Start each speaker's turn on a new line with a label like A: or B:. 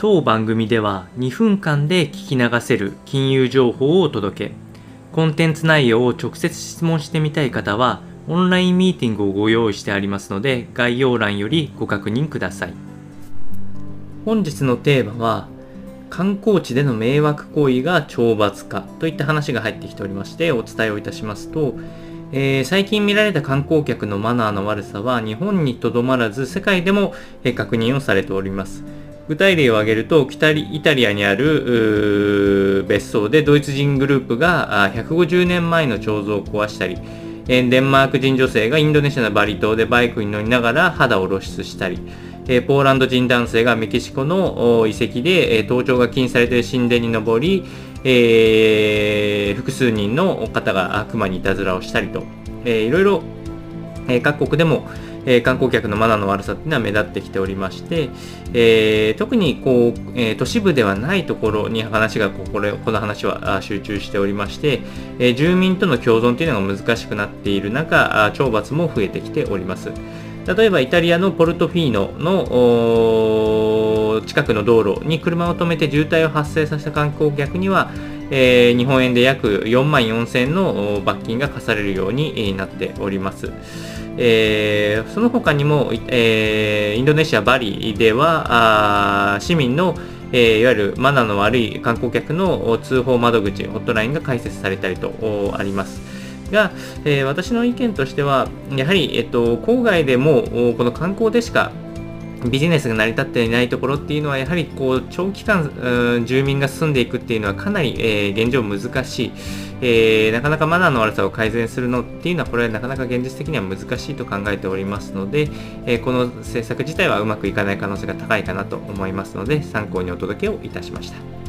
A: 当番組では2分間で聞き流せる金融情報をお届け。コンテンツ内容を直接質問してみたい方はオンラインミーティングをご用意してありますので概要欄よりご確認ください。本日のテーマは観光地での迷惑行為が懲罰化といった話が入ってきておりましてお伝えをいたしますと、えー、最近見られた観光客のマナーの悪さは日本にとどまらず世界でも確認をされております。具体例を挙げるとイタリアにある別荘でドイツ人グループが150年前の彫像を壊したりデンマーク人女性がインドネシアのバリ島でバイクに乗りながら肌を露出したりポーランド人男性がメキシコの遺跡で盗聴が禁止されている神殿に登り、えー、複数人の方が悪魔にいたずらをしたりと、えー、いろいろ、各国でも、えー、観光客のマナーの悪さっていうのは目立ってきておりまして、えー、特にこう、えー、都市部ではないところに話がここれこの話は集中しておりまして、え、住民との共存というのが難しくなっている中懲罰も増えてきております。例えばイタリアのポルトフィーノの近くの道路に車を止めて渋滞を発生させた観光客にはえー、日本円で約4万4000の罰金が課されるようになっております。えー、その他にも、えー、インドネシア・バリでは市民の、えー、いわゆるマナーの悪い観光客の通報窓口、ホットラインが開設されたりとあります。が、えー、私の意見としては、やはり、えっと、郊外でもこの観光でしかビジネスが成り立っていないところっていうのは、やはりこう長期間、住民が住んでいくっていうのはかなり、えー、現状難しい、えー、なかなかマナーの悪さを改善するのっていうのは、これはなかなか現実的には難しいと考えておりますので、えー、この政策自体はうまくいかない可能性が高いかなと思いますので、参考にお届けをいたしました。